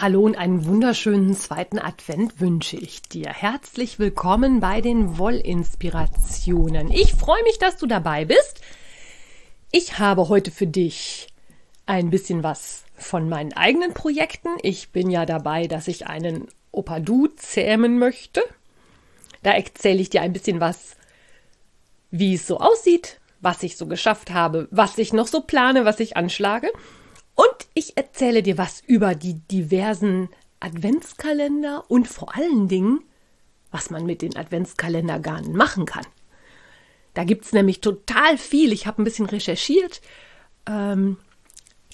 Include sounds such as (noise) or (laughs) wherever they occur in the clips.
Hallo und einen wunderschönen zweiten Advent wünsche ich dir. Herzlich willkommen bei den Wollinspirationen. Ich freue mich, dass du dabei bist. Ich habe heute für dich ein bisschen was von meinen eigenen Projekten. Ich bin ja dabei, dass ich einen Opadu zähmen möchte. Da erzähle ich dir ein bisschen was, wie es so aussieht, was ich so geschafft habe, was ich noch so plane, was ich anschlage. Und ich erzähle dir was über die diversen Adventskalender und vor allen Dingen, was man mit den Adventskalendergarnen machen kann. Da gibt es nämlich total viel. Ich habe ein bisschen recherchiert. Ähm,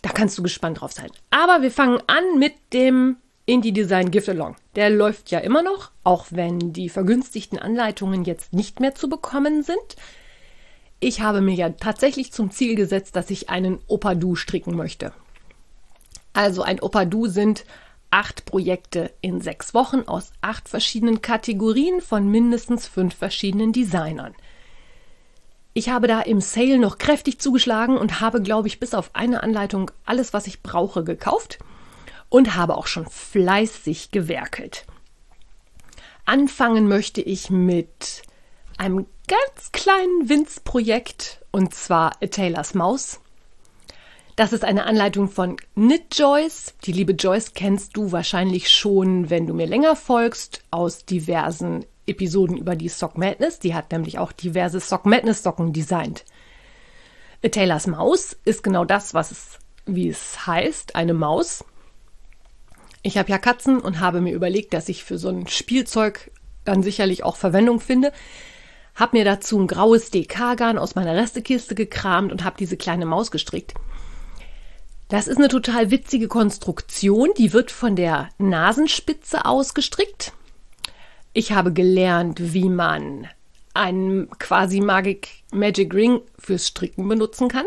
da kannst du gespannt drauf sein. Aber wir fangen an mit dem Indie Design Gift Along. Der läuft ja immer noch, auch wenn die vergünstigten Anleitungen jetzt nicht mehr zu bekommen sind. Ich habe mir ja tatsächlich zum Ziel gesetzt, dass ich einen Opadu stricken möchte. Also ein Opadu sind acht Projekte in sechs Wochen aus acht verschiedenen Kategorien von mindestens fünf verschiedenen Designern. Ich habe da im Sale noch kräftig zugeschlagen und habe, glaube ich, bis auf eine Anleitung alles, was ich brauche, gekauft und habe auch schon fleißig gewerkelt. Anfangen möchte ich mit einem ganz kleinen Winzprojekt und zwar Taylor's Maus. Das ist eine Anleitung von Knit Joyce. Die liebe Joyce kennst du wahrscheinlich schon, wenn du mir länger folgst, aus diversen Episoden über die Sock Madness. Die hat nämlich auch diverse Sock Madness Socken designt. A Taylor's Maus ist genau das, was es, wie es heißt, eine Maus. Ich habe ja Katzen und habe mir überlegt, dass ich für so ein Spielzeug dann sicherlich auch Verwendung finde. Hab mir dazu ein graues DK-Garn aus meiner Restekiste gekramt und habe diese kleine Maus gestrickt. Das ist eine total witzige Konstruktion. Die wird von der Nasenspitze ausgestrickt. Ich habe gelernt, wie man einen quasi Magic, Magic Ring fürs Stricken benutzen kann.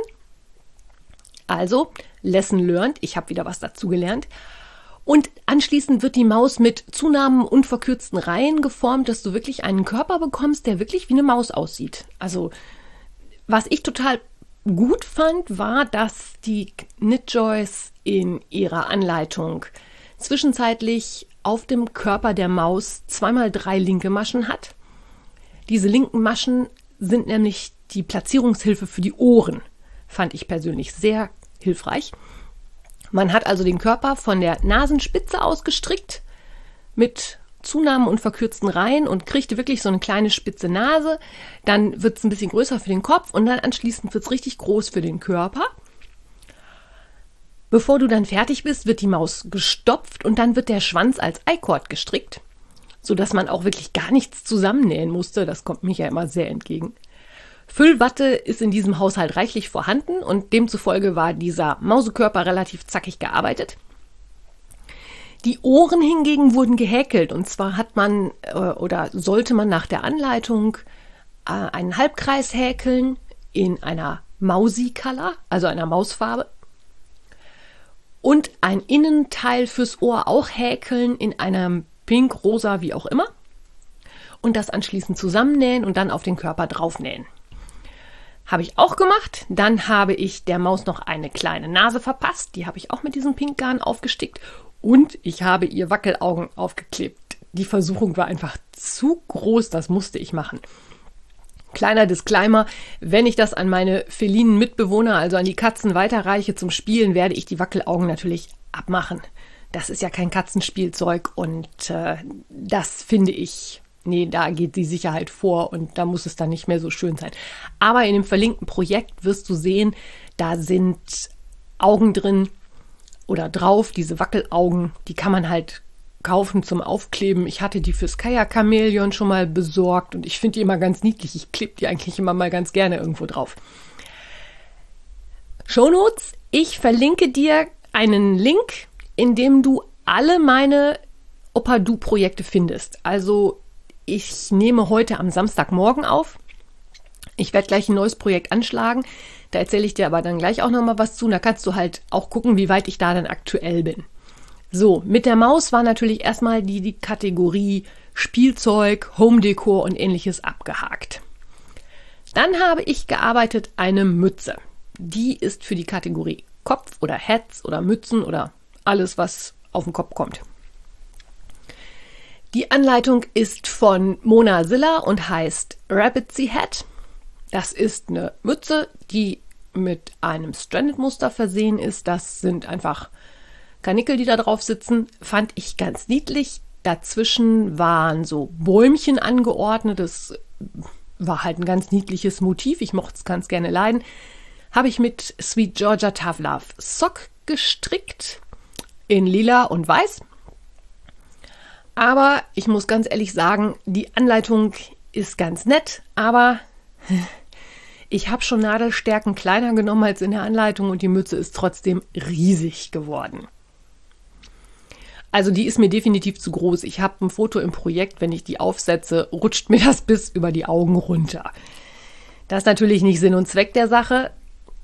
Also, Lesson learned. Ich habe wieder was dazu gelernt. Und anschließend wird die Maus mit Zunahmen und verkürzten Reihen geformt, dass du wirklich einen Körper bekommst, der wirklich wie eine Maus aussieht. Also, was ich total gut fand, war, dass die Knit Joyce in ihrer Anleitung zwischenzeitlich auf dem Körper der Maus zweimal drei linke Maschen hat. Diese linken Maschen sind nämlich die Platzierungshilfe für die Ohren. Fand ich persönlich sehr hilfreich. Man hat also den Körper von der Nasenspitze ausgestrickt mit Zunahmen und verkürzten Reihen und kriegte wirklich so eine kleine spitze Nase. Dann wird es ein bisschen größer für den Kopf und dann anschließend wird es richtig groß für den Körper. Bevor du dann fertig bist, wird die Maus gestopft und dann wird der Schwanz als Eicord gestrickt, sodass man auch wirklich gar nichts zusammennähen musste. Das kommt mir ja immer sehr entgegen. Füllwatte ist in diesem Haushalt reichlich vorhanden und demzufolge war dieser Mausekörper relativ zackig gearbeitet. Die Ohren hingegen wurden gehäkelt und zwar hat man äh, oder sollte man nach der Anleitung äh, einen Halbkreis häkeln in einer Mausi-Color, also einer Mausfarbe. Und ein Innenteil fürs Ohr auch häkeln in einem Pink, Rosa, wie auch immer. Und das anschließend zusammennähen und dann auf den Körper draufnähen. Habe ich auch gemacht. Dann habe ich der Maus noch eine kleine Nase verpasst. Die habe ich auch mit diesem Pinkgarn aufgestickt und ich habe ihr Wackelaugen aufgeklebt. Die Versuchung war einfach zu groß, das musste ich machen. Kleiner Disclaimer, wenn ich das an meine felinen Mitbewohner, also an die Katzen weiterreiche zum Spielen, werde ich die Wackelaugen natürlich abmachen. Das ist ja kein Katzenspielzeug und äh, das finde ich, nee, da geht die Sicherheit vor und da muss es dann nicht mehr so schön sein. Aber in dem verlinkten Projekt wirst du sehen, da sind Augen drin, oder drauf, diese Wackelaugen, die kann man halt kaufen zum Aufkleben. Ich hatte die fürs Kajak Chamäleon schon mal besorgt und ich finde die immer ganz niedlich. Ich klebe die eigentlich immer mal ganz gerne irgendwo drauf. Shownotes, ich verlinke dir einen Link, in dem du alle meine Opadu-Projekte findest. Also ich nehme heute am Samstagmorgen auf. Ich werde gleich ein neues Projekt anschlagen. Da erzähle ich dir aber dann gleich auch nochmal was zu. Da kannst du halt auch gucken, wie weit ich da dann aktuell bin. So, mit der Maus war natürlich erstmal die, die Kategorie Spielzeug, Home Decor und ähnliches abgehakt. Dann habe ich gearbeitet eine Mütze. Die ist für die Kategorie Kopf oder Hats oder Mützen oder alles, was auf den Kopf kommt. Die Anleitung ist von Mona Silla und heißt Rabbit Sea Hat. Das ist eine Mütze, die mit einem Stranded-Muster versehen ist. Das sind einfach Kanickel, die da drauf sitzen. Fand ich ganz niedlich. Dazwischen waren so Bäumchen angeordnet. Das war halt ein ganz niedliches Motiv. Ich mochte es ganz gerne leiden. Habe ich mit Sweet Georgia Tough Love Sock gestrickt in lila und weiß. Aber ich muss ganz ehrlich sagen, die Anleitung ist ganz nett, aber ich habe schon Nadelstärken kleiner genommen als in der Anleitung und die Mütze ist trotzdem riesig geworden. Also die ist mir definitiv zu groß. Ich habe ein Foto im Projekt, wenn ich die aufsetze, rutscht mir das bis über die Augen runter. Das ist natürlich nicht Sinn und Zweck der Sache.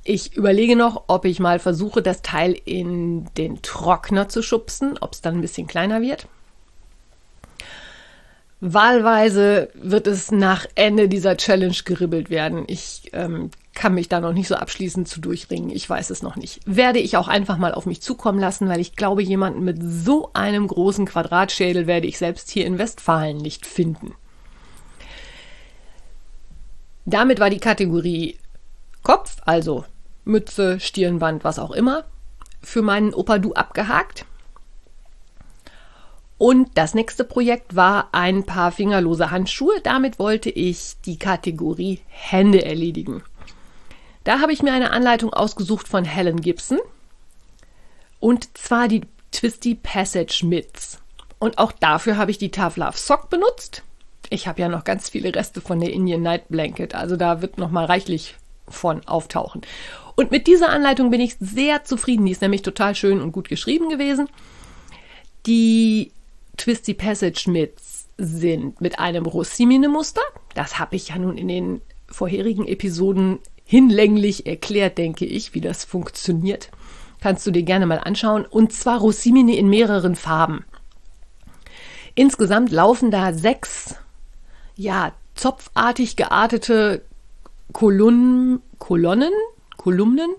Ich überlege noch, ob ich mal versuche, das Teil in den Trockner zu schubsen, ob es dann ein bisschen kleiner wird. Wahlweise wird es nach Ende dieser Challenge geribbelt werden. Ich ähm, kann mich da noch nicht so abschließend zu durchringen. Ich weiß es noch nicht. Werde ich auch einfach mal auf mich zukommen lassen, weil ich glaube, jemanden mit so einem großen Quadratschädel werde ich selbst hier in Westfalen nicht finden. Damit war die Kategorie Kopf, also Mütze, Stirnband, was auch immer, für meinen Opa Du abgehakt. Und das nächste Projekt war ein paar fingerlose Handschuhe. Damit wollte ich die Kategorie Hände erledigen. Da habe ich mir eine Anleitung ausgesucht von Helen Gibson. Und zwar die Twisty Passage Mitts. Und auch dafür habe ich die Tough Love Sock benutzt. Ich habe ja noch ganz viele Reste von der Indian Night Blanket, also da wird noch mal reichlich von auftauchen. Und mit dieser Anleitung bin ich sehr zufrieden. Die ist nämlich total schön und gut geschrieben gewesen. Die Twisty Passage Mitts sind mit einem Rossimine-Muster. Das habe ich ja nun in den vorherigen Episoden hinlänglich erklärt, denke ich, wie das funktioniert. Kannst du dir gerne mal anschauen. Und zwar Rossimine in mehreren Farben. Insgesamt laufen da sechs, ja, zopfartig geartete Kolonnen, Kolonnen Kolumnen,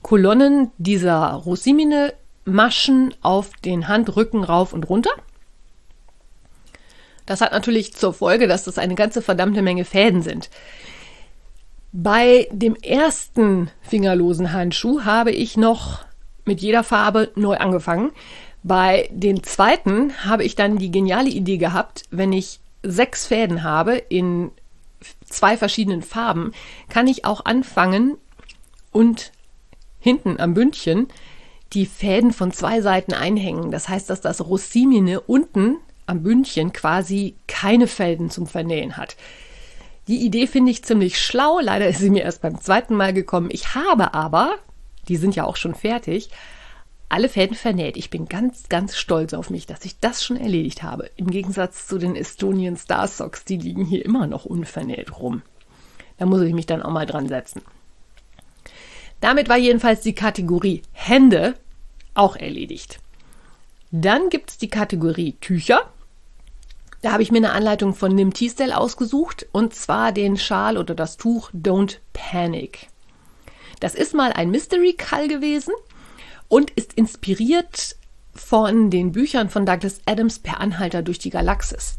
Kolonnen dieser Rosimine Maschen auf den Handrücken rauf und runter. Das hat natürlich zur Folge, dass das eine ganze verdammte Menge Fäden sind. Bei dem ersten fingerlosen Handschuh habe ich noch mit jeder Farbe neu angefangen. Bei dem zweiten habe ich dann die geniale Idee gehabt, wenn ich sechs Fäden habe in zwei verschiedenen Farben, kann ich auch anfangen, und hinten am Bündchen die Fäden von zwei Seiten einhängen. Das heißt, dass das Rossimine unten am Bündchen quasi keine Fäden zum Vernähen hat. Die Idee finde ich ziemlich schlau. Leider ist sie mir erst beim zweiten Mal gekommen. Ich habe aber, die sind ja auch schon fertig, alle Fäden vernäht. Ich bin ganz, ganz stolz auf mich, dass ich das schon erledigt habe. Im Gegensatz zu den Estonian Star Socks, die liegen hier immer noch unvernäht rum. Da muss ich mich dann auch mal dran setzen. Damit war jedenfalls die Kategorie Hände auch erledigt. Dann gibt es die Kategorie Tücher. Da habe ich mir eine Anleitung von Nim Teasdale ausgesucht und zwar den Schal oder das Tuch Don't Panic. Das ist mal ein Mystery Call gewesen und ist inspiriert von den Büchern von Douglas Adams per Anhalter durch die Galaxis.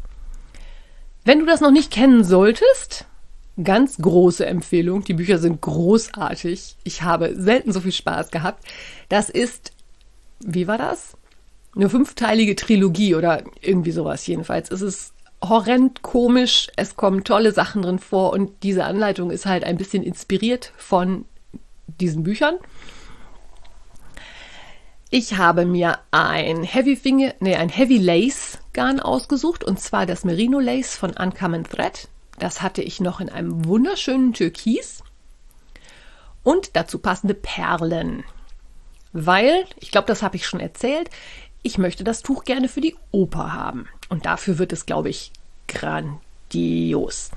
Wenn du das noch nicht kennen solltest, Ganz große Empfehlung. Die Bücher sind großartig. Ich habe selten so viel Spaß gehabt. Das ist, wie war das? Eine fünfteilige Trilogie oder irgendwie sowas jedenfalls. Es ist horrend komisch. Es kommen tolle Sachen drin vor und diese Anleitung ist halt ein bisschen inspiriert von diesen Büchern. Ich habe mir ein Heavy Finger, nee, ein Heavy Lace Garn ausgesucht und zwar das Merino Lace von Uncommon Thread. Das hatte ich noch in einem wunderschönen Türkis und dazu passende Perlen. Weil, ich glaube, das habe ich schon erzählt, ich möchte das Tuch gerne für die Oper haben. Und dafür wird es, glaube ich, grandios.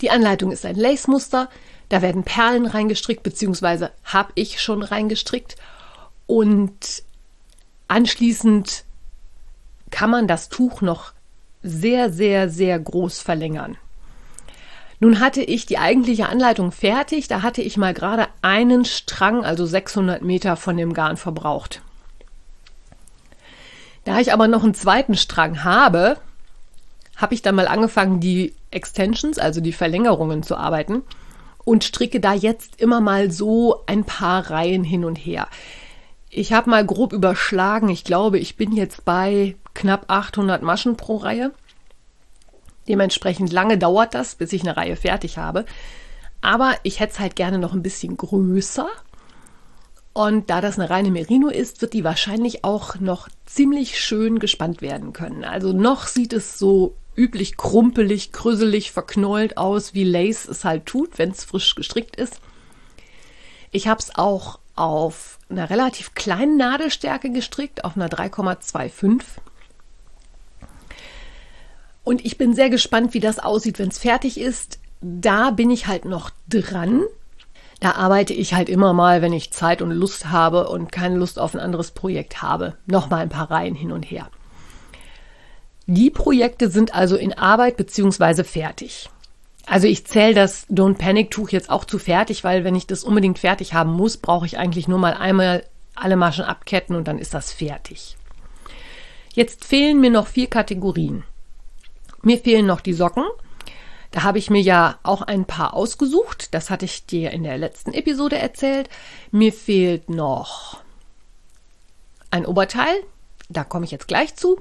Die Anleitung ist ein Lace-Muster. Da werden Perlen reingestrickt, beziehungsweise habe ich schon reingestrickt. Und anschließend kann man das Tuch noch sehr, sehr, sehr groß verlängern. Nun hatte ich die eigentliche Anleitung fertig. Da hatte ich mal gerade einen Strang, also 600 Meter von dem Garn verbraucht. Da ich aber noch einen zweiten Strang habe, habe ich dann mal angefangen, die Extensions, also die Verlängerungen zu arbeiten und stricke da jetzt immer mal so ein paar Reihen hin und her. Ich habe mal grob überschlagen. Ich glaube, ich bin jetzt bei knapp 800 Maschen pro Reihe. Dementsprechend lange dauert das, bis ich eine Reihe fertig habe. Aber ich hätte es halt gerne noch ein bisschen größer. Und da das eine reine Merino ist, wird die wahrscheinlich auch noch ziemlich schön gespannt werden können. Also noch sieht es so üblich krumpelig, krüsselig, verknollt aus, wie Lace es halt tut, wenn es frisch gestrickt ist. Ich habe es auch auf einer relativ kleinen Nadelstärke gestrickt, auf einer 3,25. Und ich bin sehr gespannt, wie das aussieht, wenn es fertig ist. Da bin ich halt noch dran. Da arbeite ich halt immer mal, wenn ich Zeit und Lust habe und keine Lust auf ein anderes Projekt habe, noch mal ein paar Reihen hin und her. Die Projekte sind also in Arbeit bzw. fertig. Also ich zähle das Don't Panic Tuch jetzt auch zu fertig, weil wenn ich das unbedingt fertig haben muss, brauche ich eigentlich nur mal einmal alle Maschen abketten und dann ist das fertig. Jetzt fehlen mir noch vier Kategorien. Mir fehlen noch die Socken. Da habe ich mir ja auch ein paar ausgesucht. Das hatte ich dir in der letzten Episode erzählt. Mir fehlt noch ein Oberteil. Da komme ich jetzt gleich zu.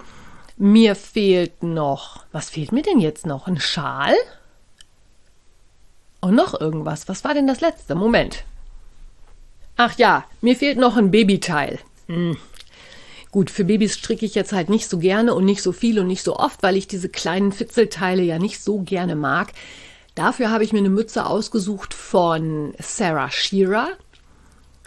Mir fehlt noch, was fehlt mir denn jetzt noch? Ein Schal? Und noch irgendwas. Was war denn das letzte? Moment. Ach ja, mir fehlt noch ein Babyteil. Hm, Gut, für Babys stricke ich jetzt halt nicht so gerne und nicht so viel und nicht so oft, weil ich diese kleinen Fitzelteile ja nicht so gerne mag. Dafür habe ich mir eine Mütze ausgesucht von Sarah Shearer,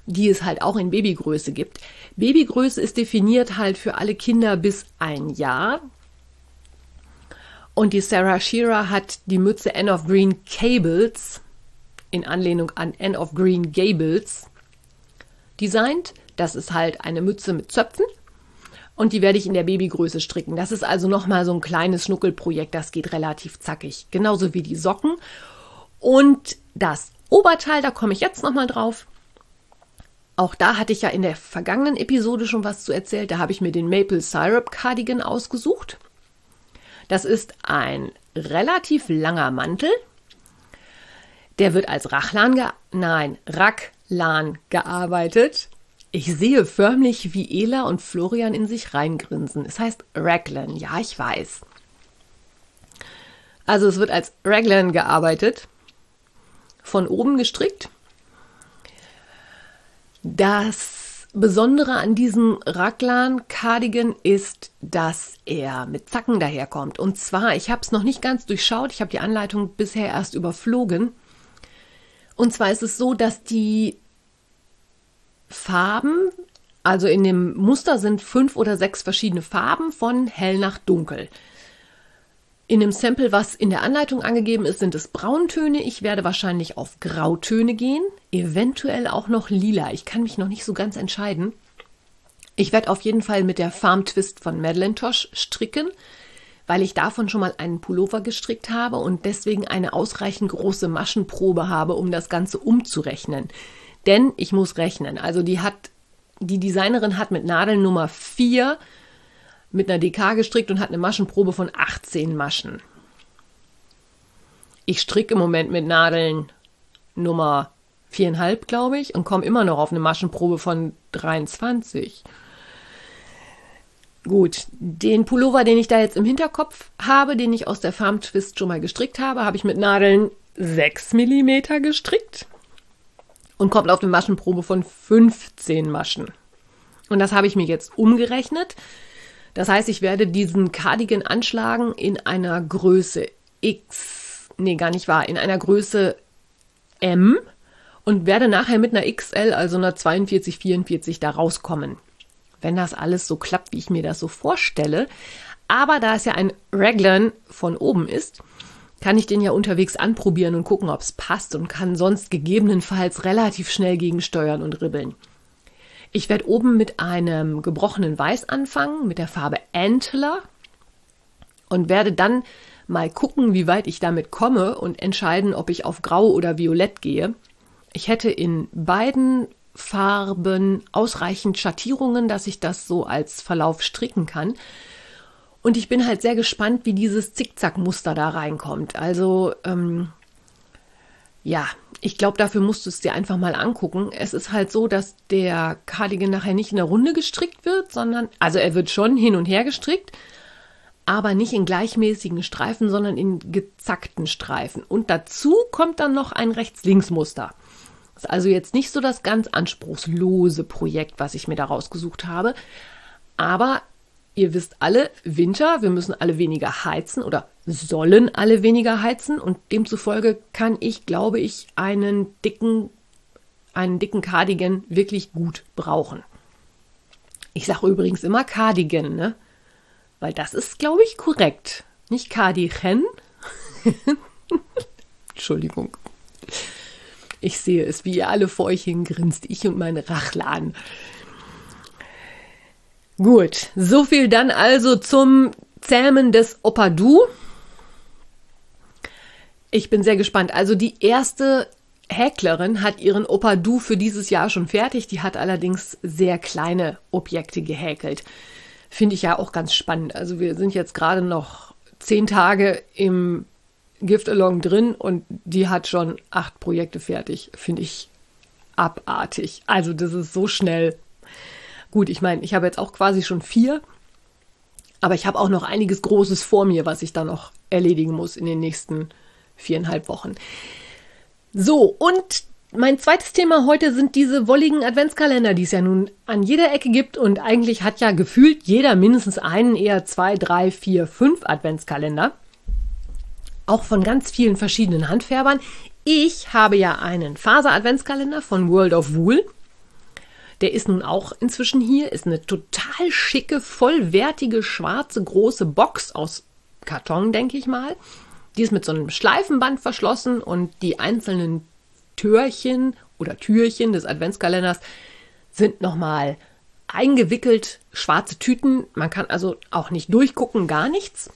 die es halt auch in Babygröße gibt. Babygröße ist definiert halt für alle Kinder bis ein Jahr. Und die Sarah Shearer hat die Mütze Anne of Green Cables in Anlehnung an Anne of Green Gables designt. Das ist halt eine Mütze mit Zöpfen und die werde ich in der Babygröße stricken. Das ist also nochmal so ein kleines Schnuckelprojekt, das geht relativ zackig. Genauso wie die Socken. Und das Oberteil, da komme ich jetzt nochmal drauf. Auch da hatte ich ja in der vergangenen Episode schon was zu erzählt. Da habe ich mir den Maple Syrup Cardigan ausgesucht. Das ist ein relativ langer Mantel. Der wird als Rachlan, nein, Racklan gearbeitet. Ich sehe förmlich, wie Ela und Florian in sich reingrinsen. Es heißt Raglan, ja, ich weiß. Also es wird als Raglan gearbeitet, von oben gestrickt. Das Besondere an diesem Raglan Cardigan ist, dass er mit Zacken daherkommt. Und zwar, ich habe es noch nicht ganz durchschaut, ich habe die Anleitung bisher erst überflogen. Und zwar ist es so, dass die Farben, also in dem Muster sind fünf oder sechs verschiedene Farben von hell nach dunkel. In dem Sample, was in der Anleitung angegeben ist, sind es Brauntöne. Ich werde wahrscheinlich auf Grautöne gehen, eventuell auch noch lila. Ich kann mich noch nicht so ganz entscheiden. Ich werde auf jeden Fall mit der Farm Twist von Madeleine Tosh stricken, weil ich davon schon mal einen Pullover gestrickt habe und deswegen eine ausreichend große Maschenprobe habe, um das Ganze umzurechnen. Denn ich muss rechnen. Also die hat, die Designerin hat mit Nadeln Nummer 4 mit einer DK gestrickt und hat eine Maschenprobe von 18 Maschen. Ich stricke im Moment mit Nadeln Nummer 4,5, glaube ich, und komme immer noch auf eine Maschenprobe von 23. Gut, den Pullover, den ich da jetzt im Hinterkopf habe, den ich aus der Farm Twist schon mal gestrickt habe, habe ich mit Nadeln 6 mm gestrickt und kommt auf eine Maschenprobe von 15 Maschen. Und das habe ich mir jetzt umgerechnet. Das heißt, ich werde diesen Cardigan anschlagen in einer Größe X, nee, gar nicht wahr, in einer Größe M und werde nachher mit einer XL, also einer 42, 44 da rauskommen. Wenn das alles so klappt, wie ich mir das so vorstelle. Aber da es ja ein Raglan von oben ist, kann ich den ja unterwegs anprobieren und gucken, ob es passt und kann sonst gegebenenfalls relativ schnell gegensteuern und ribbeln. Ich werde oben mit einem gebrochenen Weiß anfangen, mit der Farbe Antler und werde dann mal gucken, wie weit ich damit komme und entscheiden, ob ich auf Grau oder Violett gehe. Ich hätte in beiden Farben ausreichend Schattierungen, dass ich das so als Verlauf stricken kann. Und ich bin halt sehr gespannt, wie dieses Zickzack-Muster da reinkommt. Also, ähm, ja, ich glaube, dafür musst du es dir einfach mal angucken. Es ist halt so, dass der Cardigan nachher nicht in der Runde gestrickt wird, sondern, also er wird schon hin und her gestrickt, aber nicht in gleichmäßigen Streifen, sondern in gezackten Streifen. Und dazu kommt dann noch ein Rechts-Links-Muster. Ist also jetzt nicht so das ganz anspruchslose Projekt, was ich mir da rausgesucht habe. Aber ihr wisst alle, Winter, wir müssen alle weniger heizen oder sollen alle weniger heizen und demzufolge kann ich, glaube ich, einen dicken, einen dicken Cardigan wirklich gut brauchen. Ich sage übrigens immer Cardigan, ne? Weil das ist, glaube ich, korrekt. Nicht Cardigan. (laughs) Entschuldigung. Ich sehe es, wie ihr alle vor euch hingrinst, ich und meine Rachlan. Gut, so viel dann also zum Zähmen des Opadu. Ich bin sehr gespannt. Also die erste Häklerin hat ihren Opadu für dieses Jahr schon fertig. Die hat allerdings sehr kleine Objekte gehäkelt. Finde ich ja auch ganz spannend. Also wir sind jetzt gerade noch zehn Tage im Gift Along drin und die hat schon acht Projekte fertig. Finde ich abartig. Also das ist so schnell. Gut, ich meine, ich habe jetzt auch quasi schon vier, aber ich habe auch noch einiges Großes vor mir, was ich da noch erledigen muss in den nächsten viereinhalb Wochen. So, und mein zweites Thema heute sind diese wolligen Adventskalender, die es ja nun an jeder Ecke gibt und eigentlich hat ja gefühlt jeder mindestens einen, eher zwei, drei, vier, fünf Adventskalender. Auch von ganz vielen verschiedenen Handfärbern. Ich habe ja einen Faser-Adventskalender von World of Wool. Der ist nun auch inzwischen hier, ist eine total schicke, vollwertige, schwarze, große Box aus Karton, denke ich mal. Die ist mit so einem Schleifenband verschlossen und die einzelnen Türchen oder Türchen des Adventskalenders sind nochmal eingewickelt, schwarze Tüten. Man kann also auch nicht durchgucken, gar nichts.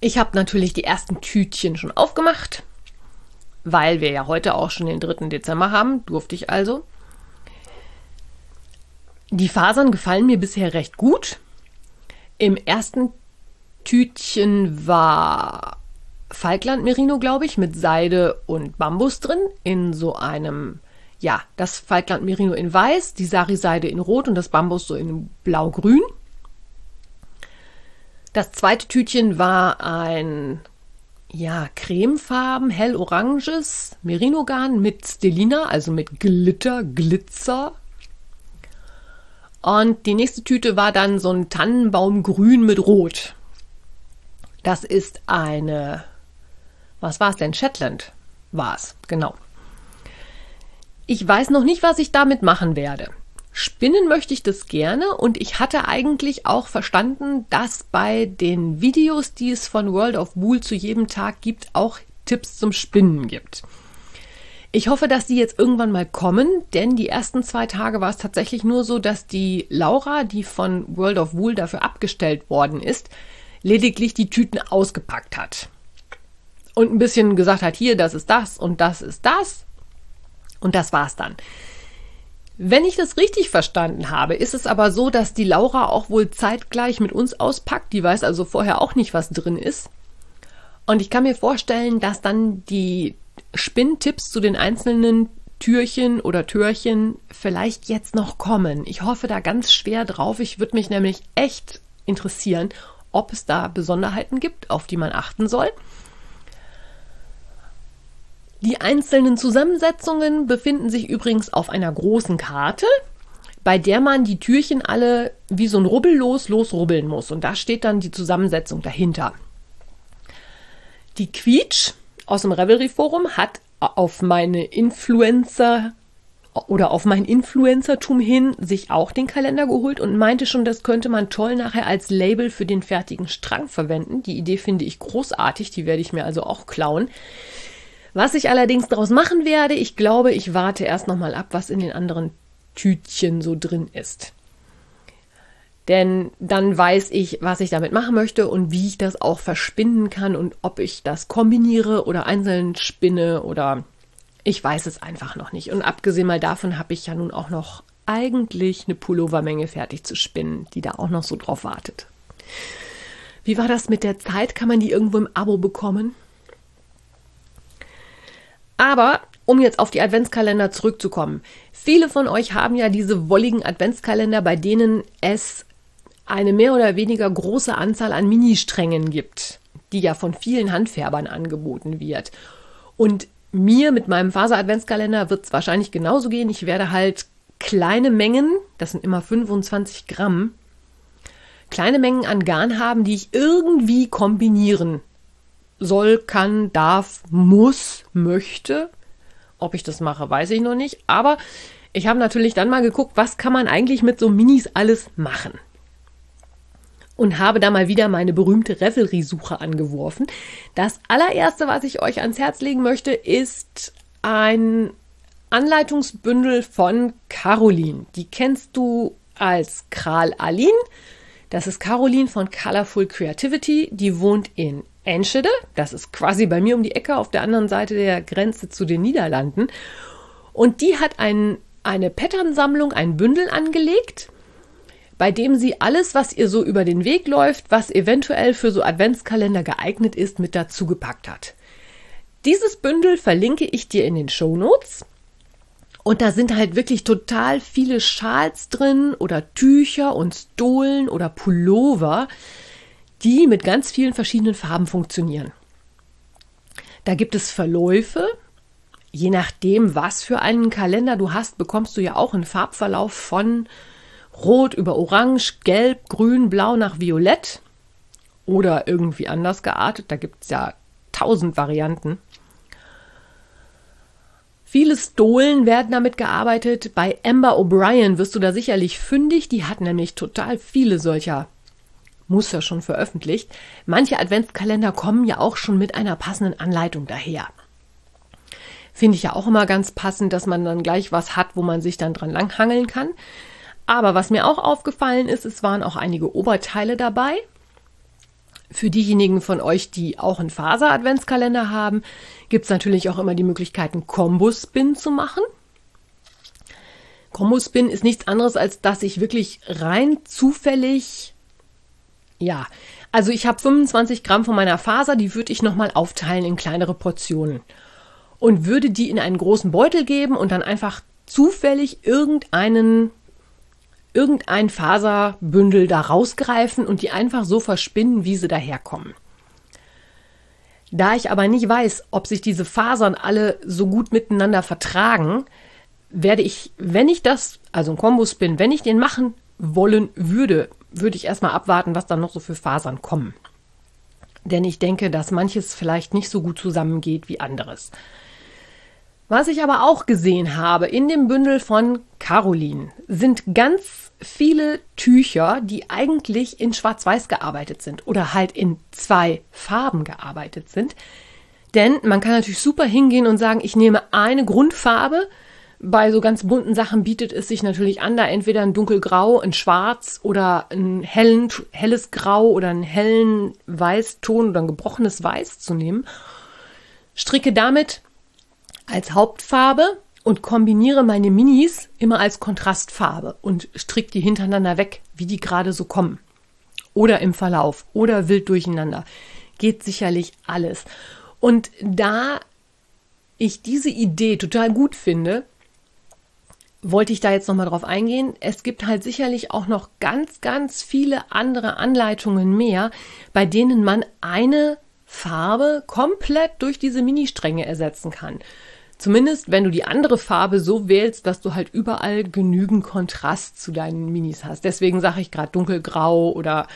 Ich habe natürlich die ersten Tütchen schon aufgemacht, weil wir ja heute auch schon den 3. Dezember haben, durfte ich also. Die Fasern gefallen mir bisher recht gut. Im ersten Tütchen war Falkland Merino, glaube ich, mit Seide und Bambus drin in so einem ja, das Falkland Merino in weiß, die Sari Seide in rot und das Bambus so in blau-grün. Das zweite Tütchen war ein ja, cremefarben, hell-oranges Merino-Garn mit Stelina, also mit Glitter, Glitzer und die nächste Tüte war dann so ein Tannenbaumgrün mit Rot. Das ist eine, was war es denn? Shetland war es, genau. Ich weiß noch nicht, was ich damit machen werde. Spinnen möchte ich das gerne und ich hatte eigentlich auch verstanden, dass bei den Videos, die es von World of Wool zu jedem Tag gibt, auch Tipps zum Spinnen gibt. Ich hoffe, dass die jetzt irgendwann mal kommen, denn die ersten zwei Tage war es tatsächlich nur so, dass die Laura, die von World of Wool dafür abgestellt worden ist, lediglich die Tüten ausgepackt hat. Und ein bisschen gesagt hat, hier, das ist das und das ist das. Und das war's dann. Wenn ich das richtig verstanden habe, ist es aber so, dass die Laura auch wohl zeitgleich mit uns auspackt. Die weiß also vorher auch nicht, was drin ist. Und ich kann mir vorstellen, dass dann die Spinntipps zu den einzelnen Türchen oder Türchen vielleicht jetzt noch kommen. Ich hoffe da ganz schwer drauf. Ich würde mich nämlich echt interessieren, ob es da Besonderheiten gibt, auf die man achten soll. Die einzelnen Zusammensetzungen befinden sich übrigens auf einer großen Karte, bei der man die Türchen alle wie so ein Rubbellos losrubbeln muss. Und da steht dann die Zusammensetzung dahinter. Die Quietsch aus dem Revelry Forum hat auf meine Influencer oder auf mein Influencertum hin sich auch den Kalender geholt und meinte schon, das könnte man toll nachher als Label für den fertigen Strang verwenden. Die Idee finde ich großartig, die werde ich mir also auch klauen. Was ich allerdings daraus machen werde, ich glaube, ich warte erst nochmal ab, was in den anderen Tütchen so drin ist. Denn dann weiß ich, was ich damit machen möchte und wie ich das auch verspinnen kann und ob ich das kombiniere oder einzeln spinne oder ich weiß es einfach noch nicht. Und abgesehen mal davon habe ich ja nun auch noch eigentlich eine Pullovermenge fertig zu spinnen, die da auch noch so drauf wartet. Wie war das mit der Zeit? Kann man die irgendwo im Abo bekommen? Aber um jetzt auf die Adventskalender zurückzukommen. Viele von euch haben ja diese wolligen Adventskalender, bei denen es eine mehr oder weniger große Anzahl an Ministrängen gibt, die ja von vielen Handfärbern angeboten wird. Und mir mit meinem Faser-Adventskalender wird es wahrscheinlich genauso gehen. Ich werde halt kleine Mengen, das sind immer 25 Gramm, kleine Mengen an Garn haben, die ich irgendwie kombinieren soll, kann, darf, muss, möchte. Ob ich das mache, weiß ich noch nicht. Aber ich habe natürlich dann mal geguckt, was kann man eigentlich mit so Minis alles machen. Und habe da mal wieder meine berühmte Revelry-Suche angeworfen. Das allererste, was ich euch ans Herz legen möchte, ist ein Anleitungsbündel von Caroline. Die kennst du als Kral Aline. Das ist Caroline von Colorful Creativity. Die wohnt in Enschede. Das ist quasi bei mir um die Ecke auf der anderen Seite der Grenze zu den Niederlanden. Und die hat ein, eine Patternsammlung, ein Bündel angelegt, bei dem sie alles, was ihr so über den Weg läuft, was eventuell für so Adventskalender geeignet ist, mit dazu gepackt hat. Dieses Bündel verlinke ich dir in den Show Notes. Und da sind halt wirklich total viele Schals drin oder Tücher und Stolen oder Pullover die mit ganz vielen verschiedenen Farben funktionieren. Da gibt es Verläufe. Je nachdem, was für einen Kalender du hast, bekommst du ja auch einen Farbverlauf von Rot über Orange, Gelb, Grün, Blau nach Violett oder irgendwie anders geartet. Da gibt es ja tausend Varianten. Viele Stolen werden damit gearbeitet. Bei Amber O'Brien wirst du da sicherlich fündig. Die hat nämlich total viele solcher Muster schon veröffentlicht. Manche Adventskalender kommen ja auch schon mit einer passenden Anleitung daher. Finde ich ja auch immer ganz passend, dass man dann gleich was hat, wo man sich dann dran langhangeln kann. Aber was mir auch aufgefallen ist, es waren auch einige Oberteile dabei. Für diejenigen von euch, die auch einen Faser-Adventskalender haben, gibt es natürlich auch immer die Möglichkeit, einen Combo-Spin zu machen. Combo-Spin ist nichts anderes, als dass ich wirklich rein zufällig ja, also ich habe 25 Gramm von meiner Faser, die würde ich nochmal aufteilen in kleinere Portionen und würde die in einen großen Beutel geben und dann einfach zufällig irgendeinen irgendein Faserbündel da rausgreifen und die einfach so verspinnen, wie sie daherkommen. Da ich aber nicht weiß, ob sich diese Fasern alle so gut miteinander vertragen, werde ich, wenn ich das, also ein Kombospin, wenn ich den machen wollen würde, würde ich erstmal abwarten, was dann noch so für Fasern kommen. Denn ich denke, dass manches vielleicht nicht so gut zusammengeht wie anderes. Was ich aber auch gesehen habe in dem Bündel von Caroline sind ganz viele Tücher, die eigentlich in Schwarz-Weiß gearbeitet sind oder halt in zwei Farben gearbeitet sind. Denn man kann natürlich super hingehen und sagen, ich nehme eine Grundfarbe, bei so ganz bunten Sachen bietet es sich natürlich an, da entweder ein dunkelgrau, ein schwarz oder ein hellen, helles Grau oder einen hellen Weißton oder ein gebrochenes Weiß zu nehmen. Stricke damit als Hauptfarbe und kombiniere meine Minis immer als Kontrastfarbe und stricke die hintereinander weg, wie die gerade so kommen. Oder im Verlauf oder wild durcheinander. Geht sicherlich alles. Und da ich diese Idee total gut finde, wollte ich da jetzt nochmal drauf eingehen. Es gibt halt sicherlich auch noch ganz, ganz viele andere Anleitungen mehr, bei denen man eine Farbe komplett durch diese Ministränge ersetzen kann. Zumindest wenn du die andere Farbe so wählst, dass du halt überall genügend Kontrast zu deinen Minis hast. Deswegen sage ich gerade dunkelgrau oder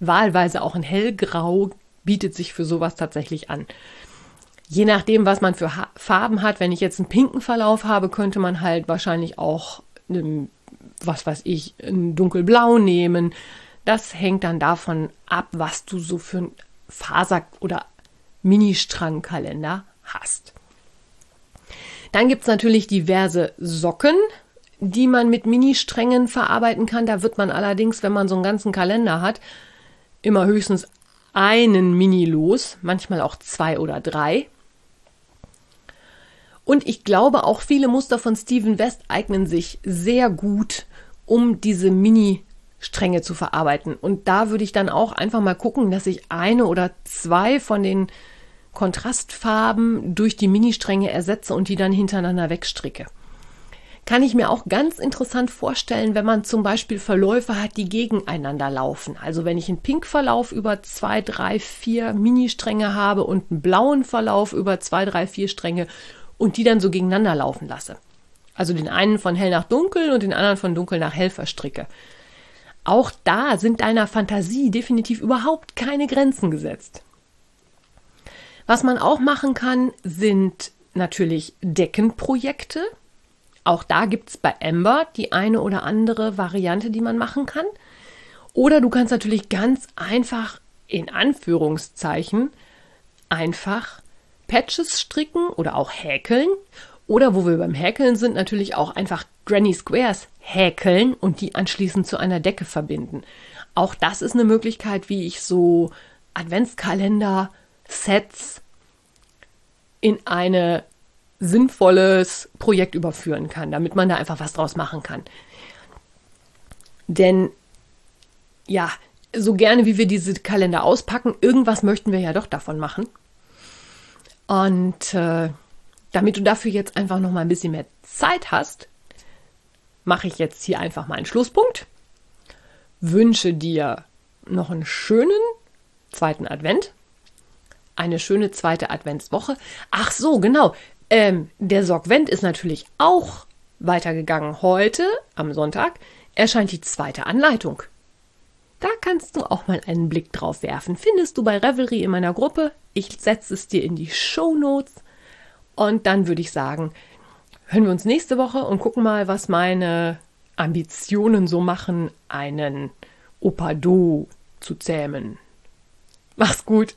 wahlweise auch ein hellgrau bietet sich für sowas tatsächlich an. Je nachdem, was man für ha Farben hat, wenn ich jetzt einen pinken Verlauf habe, könnte man halt wahrscheinlich auch, einen, was weiß ich, ein dunkelblau nehmen. Das hängt dann davon ab, was du so für ein Faser- oder Mini-Strangkalender hast. Dann gibt es natürlich diverse Socken, die man mit Mini-Strängen verarbeiten kann. Da wird man allerdings, wenn man so einen ganzen Kalender hat, immer höchstens einen Mini los, manchmal auch zwei oder drei. Und ich glaube, auch viele Muster von Steven West eignen sich sehr gut, um diese Mini-Stränge zu verarbeiten. Und da würde ich dann auch einfach mal gucken, dass ich eine oder zwei von den Kontrastfarben durch die Ministränge ersetze und die dann hintereinander wegstricke. Kann ich mir auch ganz interessant vorstellen, wenn man zum Beispiel Verläufe hat, die gegeneinander laufen. Also wenn ich einen Pink-Verlauf über zwei, drei, vier Ministränge habe und einen blauen Verlauf über zwei, drei, vier Stränge und die dann so gegeneinander laufen lasse. Also den einen von hell nach dunkel und den anderen von dunkel nach hell verstricke. Auch da sind deiner Fantasie definitiv überhaupt keine Grenzen gesetzt. Was man auch machen kann, sind natürlich Deckenprojekte. Auch da gibt es bei Ember die eine oder andere Variante, die man machen kann. Oder du kannst natürlich ganz einfach in Anführungszeichen einfach Patches stricken oder auch häkeln. Oder wo wir beim Häkeln sind, natürlich auch einfach Granny Squares häkeln und die anschließend zu einer Decke verbinden. Auch das ist eine Möglichkeit, wie ich so Adventskalender Sets in ein sinnvolles Projekt überführen kann, damit man da einfach was draus machen kann. Denn ja, so gerne wie wir diese Kalender auspacken, irgendwas möchten wir ja doch davon machen. Und äh, damit du dafür jetzt einfach noch mal ein bisschen mehr Zeit hast, mache ich jetzt hier einfach mal einen Schlusspunkt. Wünsche dir noch einen schönen zweiten Advent eine schöne zweite Adventswoche. Ach so, genau. Ähm, der Sorgvent ist natürlich auch weitergegangen. Heute, am Sonntag, erscheint die zweite Anleitung. Da kannst du auch mal einen Blick drauf werfen. Findest du bei Revelry in meiner Gruppe. Ich setze es dir in die Show Notes. Und dann würde ich sagen, hören wir uns nächste Woche und gucken mal, was meine Ambitionen so machen, einen Opado zu zähmen. Mach's gut.